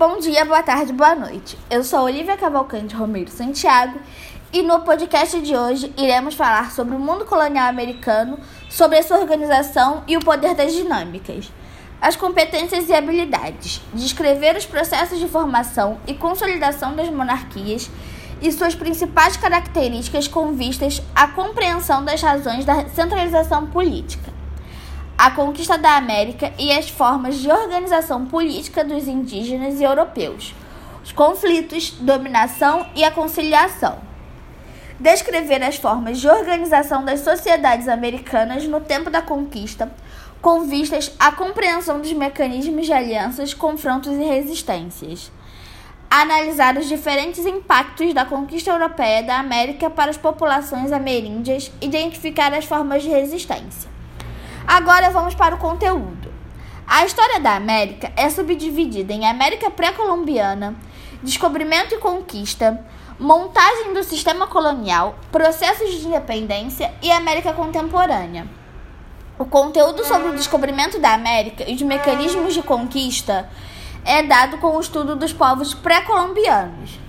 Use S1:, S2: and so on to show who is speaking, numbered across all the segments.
S1: Bom dia, boa tarde, boa noite. Eu sou Olivia Cavalcante Romero Santiago e no podcast de hoje iremos falar sobre o mundo colonial americano, sobre a sua organização e o poder das dinâmicas, as competências e habilidades, descrever os processos de formação e consolidação das monarquias e suas principais características com vistas à compreensão das razões da centralização política a conquista da América e as formas de organização política dos indígenas e europeus, os conflitos, dominação e a conciliação. Descrever as formas de organização das sociedades americanas no tempo da conquista, com vistas à compreensão dos mecanismos de alianças, confrontos e resistências. Analisar os diferentes impactos da conquista europeia da América para as populações ameríndias, identificar as formas de resistência. Agora vamos para o conteúdo. A história da América é subdividida em América pré-colombiana, descobrimento e conquista, montagem do sistema colonial, processos de independência e América contemporânea. O conteúdo sobre o descobrimento da América e os mecanismos de conquista é dado com o estudo dos povos pré-colombianos.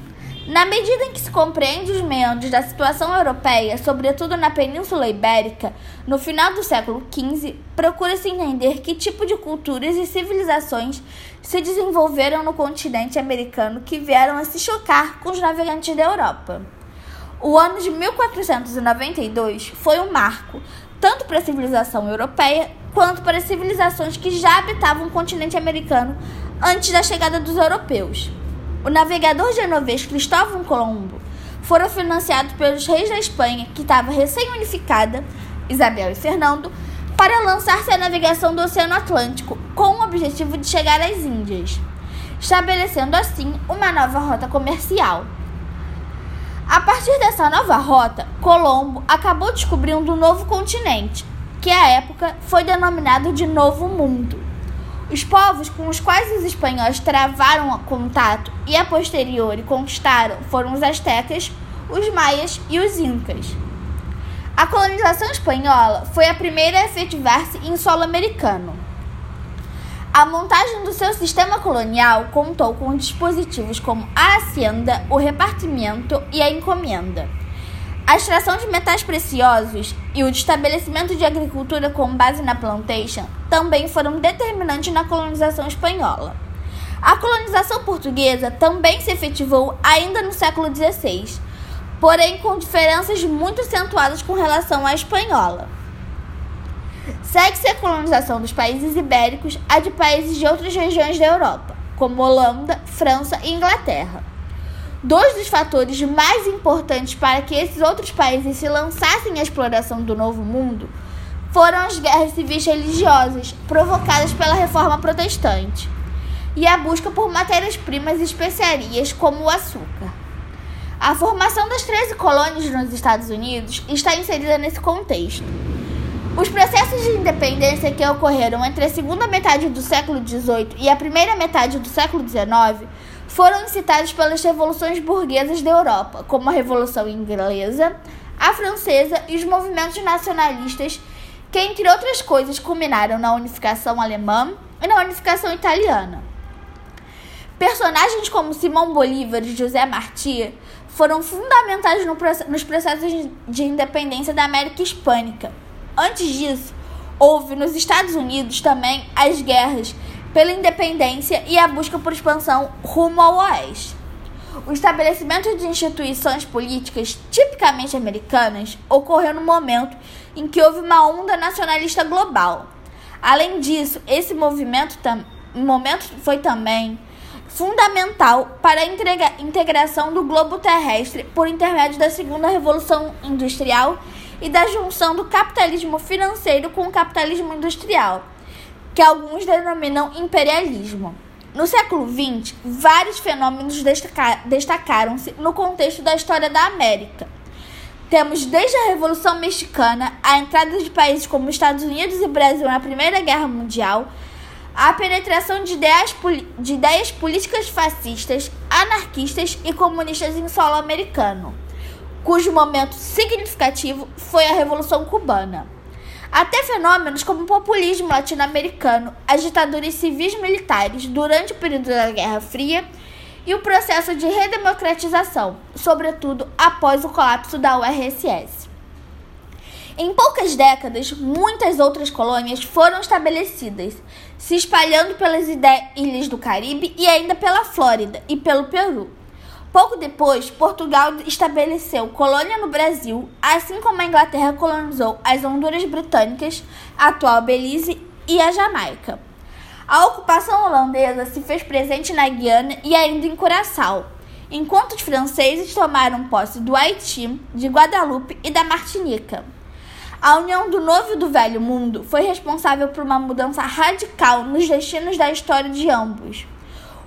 S1: Na medida em que se compreende os meandros da situação europeia, sobretudo na Península Ibérica, no final do século XV, procura-se entender que tipo de culturas e civilizações se desenvolveram no continente americano que vieram a se chocar com os navegantes da Europa. O ano de 1492 foi um marco, tanto para a civilização europeia quanto para as civilizações que já habitavam o continente americano antes da chegada dos europeus. O navegador genovês Cristóvão Colombo foram financiados pelos reis da Espanha, que estava recém-unificada, Isabel e Fernando, para lançar-se à navegação do Oceano Atlântico, com o objetivo de chegar às Índias, estabelecendo assim uma nova rota comercial. A partir dessa nova rota, Colombo acabou descobrindo um novo continente, que à época foi denominado de Novo Mundo. Os povos com os quais os espanhóis travaram contato e a posteriori conquistaram foram os astecas, os maias e os incas. A colonização espanhola foi a primeira a efetivar-se em solo americano. A montagem do seu sistema colonial contou com dispositivos como a hacienda, o repartimento e a encomenda. A extração de metais preciosos e o estabelecimento de agricultura com base na plantation também foram determinantes na colonização espanhola. A colonização portuguesa também se efetivou ainda no século XVI, porém com diferenças muito acentuadas com relação à espanhola. Segue-se a colonização dos países ibéricos a de países de outras regiões da Europa, como Holanda, França e Inglaterra. Dois dos fatores mais importantes para que esses outros países se lançassem à exploração do Novo Mundo foram as guerras civis religiosas provocadas pela Reforma Protestante e a busca por matérias-primas e especiarias como o açúcar. A formação das 13 colônias nos Estados Unidos está inserida nesse contexto. Os processos de independência que ocorreram entre a segunda metade do século XVIII e a primeira metade do século XIX foram incitados pelas revoluções burguesas da Europa, como a Revolução Inglesa, a Francesa e os movimentos nacionalistas, que, entre outras coisas, culminaram na unificação alemã e na unificação italiana. Personagens como Simão Bolívar e José Martí foram fundamentais nos processos de independência da América Hispânica. Antes disso, houve nos Estados Unidos também as guerras pela independência e a busca por expansão rumo ao oeste. O estabelecimento de instituições políticas tipicamente americanas ocorreu no momento em que houve uma onda nacionalista global. Além disso, esse movimento, momento foi também fundamental para a integração do globo terrestre por intermédio da segunda revolução industrial e da junção do capitalismo financeiro com o capitalismo industrial que alguns denominam imperialismo. No século XX, vários fenômenos destacaram-se no contexto da história da América. Temos desde a Revolução Mexicana, a entrada de países como Estados Unidos e Brasil na Primeira Guerra Mundial, a penetração de ideias, de ideias políticas fascistas, anarquistas e comunistas em solo americano, cujo momento significativo foi a Revolução Cubana. Até fenômenos como o populismo latino-americano, as ditaduras civis militares durante o período da Guerra Fria e o processo de redemocratização, sobretudo após o colapso da URSS. Em poucas décadas, muitas outras colônias foram estabelecidas, se espalhando pelas ilhas do Caribe e ainda pela Flórida e pelo Peru. Pouco depois, Portugal estabeleceu colônia no Brasil, assim como a Inglaterra colonizou as Honduras Britânicas, a atual Belize e a Jamaica. A ocupação holandesa se fez presente na Guiana e ainda em Curaçao, enquanto os franceses tomaram posse do Haiti, de Guadalupe e da Martinica. A união do novo e do velho mundo foi responsável por uma mudança radical nos destinos da história de ambos.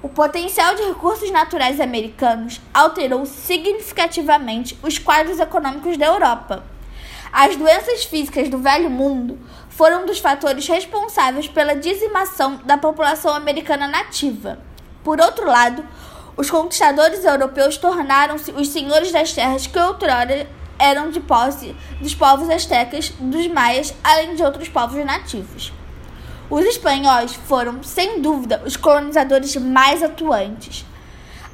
S1: O potencial de recursos naturais americanos alterou significativamente os quadros econômicos da Europa. As doenças físicas do Velho Mundo foram um dos fatores responsáveis pela dizimação da população americana nativa. Por outro lado, os conquistadores europeus tornaram-se os senhores das terras que outrora eram de posse dos povos astecas, dos maias, além de outros povos nativos. Os espanhóis foram, sem dúvida, os colonizadores mais atuantes.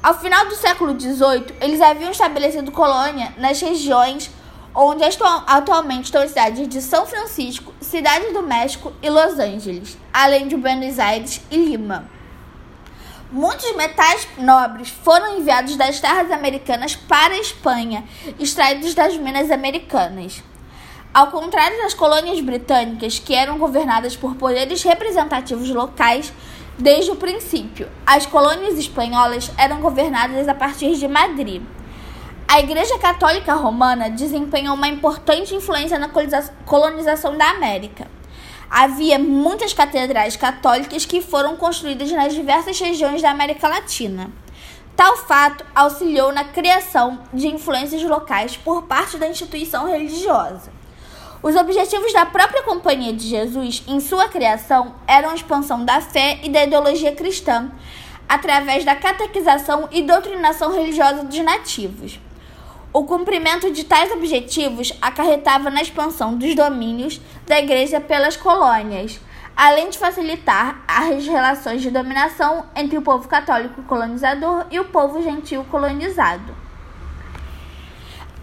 S1: Ao final do século XVIII, eles haviam estabelecido colônia nas regiões onde atualmente estão as cidades de São Francisco, Cidade do México e Los Angeles, além de Buenos Aires e Lima. Muitos metais nobres foram enviados das terras americanas para a Espanha, extraídos das minas americanas. Ao contrário das colônias britânicas, que eram governadas por poderes representativos locais desde o princípio, as colônias espanholas eram governadas a partir de Madrid. A Igreja Católica Romana desempenhou uma importante influência na colonização da América. Havia muitas catedrais católicas que foram construídas nas diversas regiões da América Latina. Tal fato auxiliou na criação de influências locais por parte da instituição religiosa. Os objetivos da própria Companhia de Jesus em sua criação eram a expansão da fé e da ideologia cristã, através da catequização e doutrinação religiosa dos nativos. O cumprimento de tais objetivos acarretava na expansão dos domínios da Igreja pelas colônias, além de facilitar as relações de dominação entre o povo católico colonizador e o povo gentil colonizado.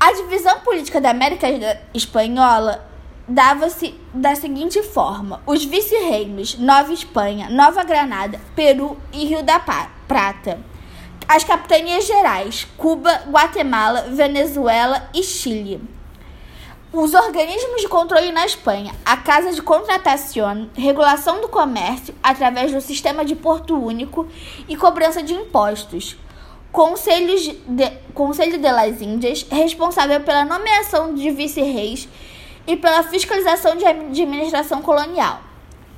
S1: A divisão política da América Espanhola dava-se da seguinte forma: os vice-reinos Nova Espanha, Nova Granada, Peru e Rio da Prata. As capitanias gerais: Cuba, Guatemala, Venezuela e Chile. Os organismos de controle na Espanha: a Casa de Contratación, regulação do comércio através do sistema de porto único e cobrança de impostos. Conselhos de, Conselho de las Índias, responsável pela nomeação de vice-reis e pela fiscalização de administração colonial.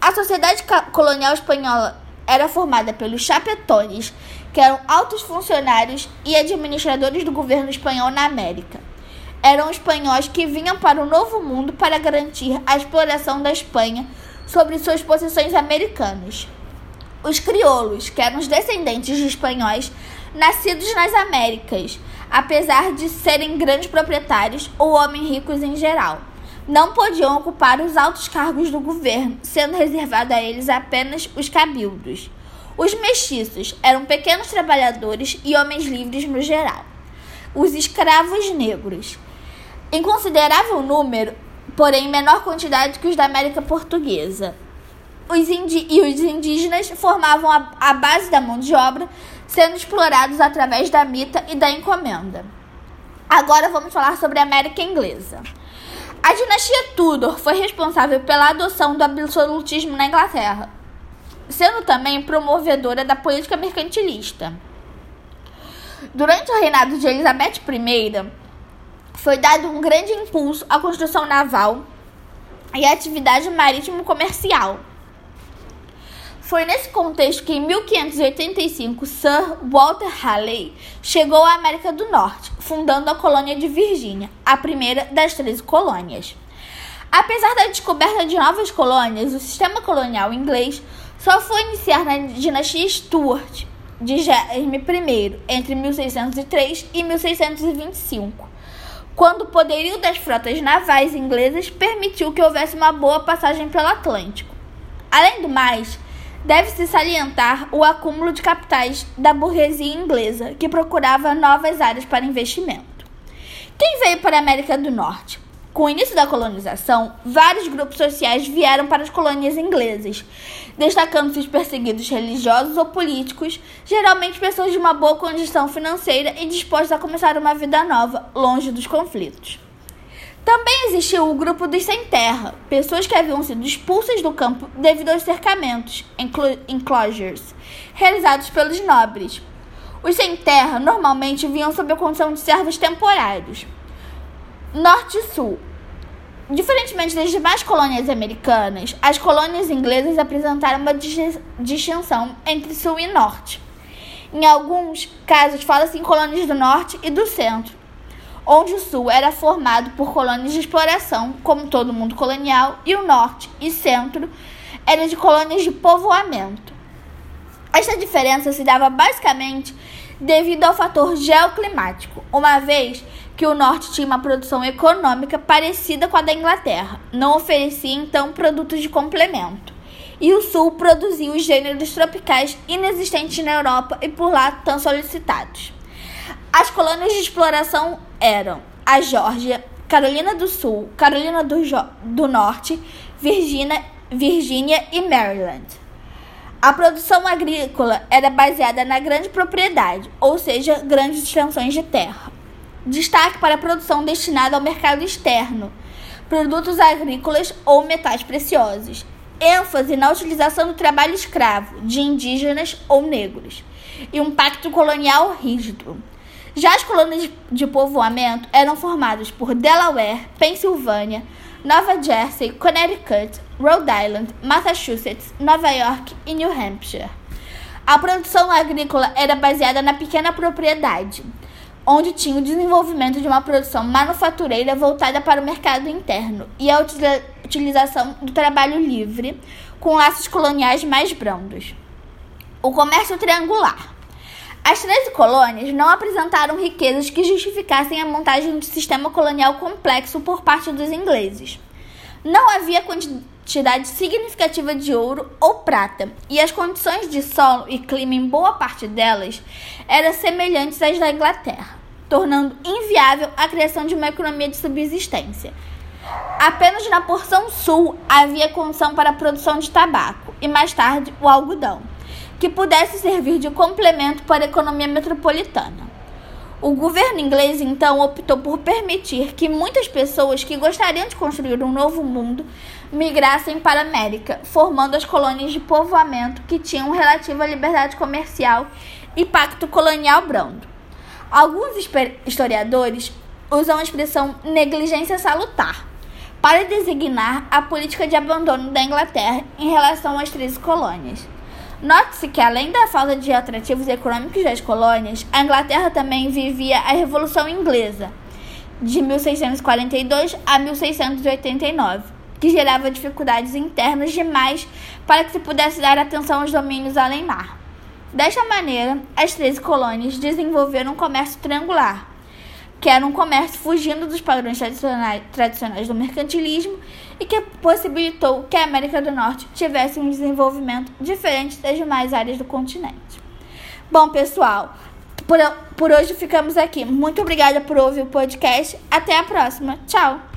S1: A sociedade colonial espanhola era formada pelos chapetones, que eram altos funcionários e administradores do governo espanhol na América. Eram espanhóis que vinham para o Novo Mundo para garantir a exploração da Espanha sobre suas possessões americanas. Os crioulos, que eram os descendentes de espanhóis nascidos nas Américas, apesar de serem grandes proprietários ou homens ricos em geral não podiam ocupar os altos cargos do governo, sendo reservado a eles apenas os cabildos. Os mestiços eram pequenos trabalhadores e homens livres no geral. Os escravos negros, em considerável número, porém menor quantidade que os da América Portuguesa. Os e os indígenas formavam a, a base da mão de obra, sendo explorados através da mita e da encomenda. Agora vamos falar sobre a América Inglesa. A dinastia Tudor foi responsável pela adoção do absolutismo na Inglaterra, sendo também promovedora da política mercantilista. Durante o reinado de Elizabeth I, foi dado um grande impulso à construção naval e à atividade marítimo-comercial. Foi nesse contexto que, em 1585, Sir Walter Raleigh chegou à América do Norte, fundando a colônia de Virgínia, a primeira das 13 colônias. Apesar da descoberta de novas colônias, o sistema colonial inglês só foi iniciar na dinastia Stuart de Jaime I entre 1603 e 1625, quando o poderio das frotas navais inglesas permitiu que houvesse uma boa passagem pelo Atlântico. Além do mais, deve-se salientar o acúmulo de capitais da burguesia inglesa, que procurava novas áreas para investimento. Quem veio para a América do Norte? Com o início da colonização, vários grupos sociais vieram para as colônias inglesas, destacando-se os perseguidos religiosos ou políticos, geralmente pessoas de uma boa condição financeira e dispostas a começar uma vida nova, longe dos conflitos. Também existiu o grupo dos sem terra, pessoas que haviam sido expulsas do campo devido aos cercamentos, enclosures, realizados pelos nobres. Os sem terra normalmente vinham sob a condição de servos temporários. Norte e Sul. Diferentemente das demais colônias americanas, as colônias inglesas apresentaram uma distinção entre Sul e Norte. Em alguns casos, fala-se em colônias do Norte e do Centro, onde o Sul era formado por colônias de exploração, como todo mundo colonial, e o Norte e Centro eram de colônias de povoamento. Esta diferença se dava basicamente devido ao fator geoclimático, uma vez que o norte tinha uma produção econômica parecida com a da Inglaterra, não oferecia então produtos de complemento. E o sul produzia os gêneros tropicais inexistentes na Europa e por lá tão solicitados. As colônias de exploração eram a Geórgia, Carolina do Sul, Carolina do, do Norte, Virgínia, Virgínia e Maryland. A produção agrícola era baseada na grande propriedade, ou seja, grandes extensões de terra. Destaque para a produção destinada ao mercado externo, produtos agrícolas ou metais preciosos. ênfase na utilização do trabalho escravo de indígenas ou negros. E um pacto colonial rígido. Já as colônias de povoamento eram formadas por Delaware, Pensilvânia, Nova Jersey, Connecticut, Rhode Island, Massachusetts, Nova York e New Hampshire. A produção agrícola era baseada na pequena propriedade onde tinha o desenvolvimento de uma produção manufatureira voltada para o mercado interno e a utilização do trabalho livre, com laços coloniais mais brandos. O comércio triangular. As 13 colônias não apresentaram riquezas que justificassem a montagem de sistema colonial complexo por parte dos ingleses. Não havia quantidade significativa de ouro ou prata, e as condições de solo e clima em boa parte delas eram semelhantes às da Inglaterra tornando inviável a criação de uma economia de subsistência. Apenas na porção sul havia condição para a produção de tabaco e mais tarde o algodão, que pudesse servir de complemento para a economia metropolitana. O governo inglês então optou por permitir que muitas pessoas que gostariam de construir um novo mundo migrassem para a América, formando as colônias de povoamento que tinham relativa liberdade comercial e pacto colonial brando. Alguns historiadores usam a expressão negligência salutar para designar a política de abandono da Inglaterra em relação às 13 colônias. Note-se que, além da falta de atrativos econômicos das colônias, a Inglaterra também vivia a Revolução Inglesa, de 1642 a 1689, que gerava dificuldades internas demais para que se pudesse dar atenção aos domínios além-mar. Desta maneira, as 13 colônias desenvolveram um comércio triangular, que era um comércio fugindo dos padrões tradicionais, tradicionais do mercantilismo e que possibilitou que a América do Norte tivesse um desenvolvimento diferente das demais áreas do continente. Bom, pessoal, por, por hoje ficamos aqui. Muito obrigada por ouvir o podcast. Até a próxima. Tchau!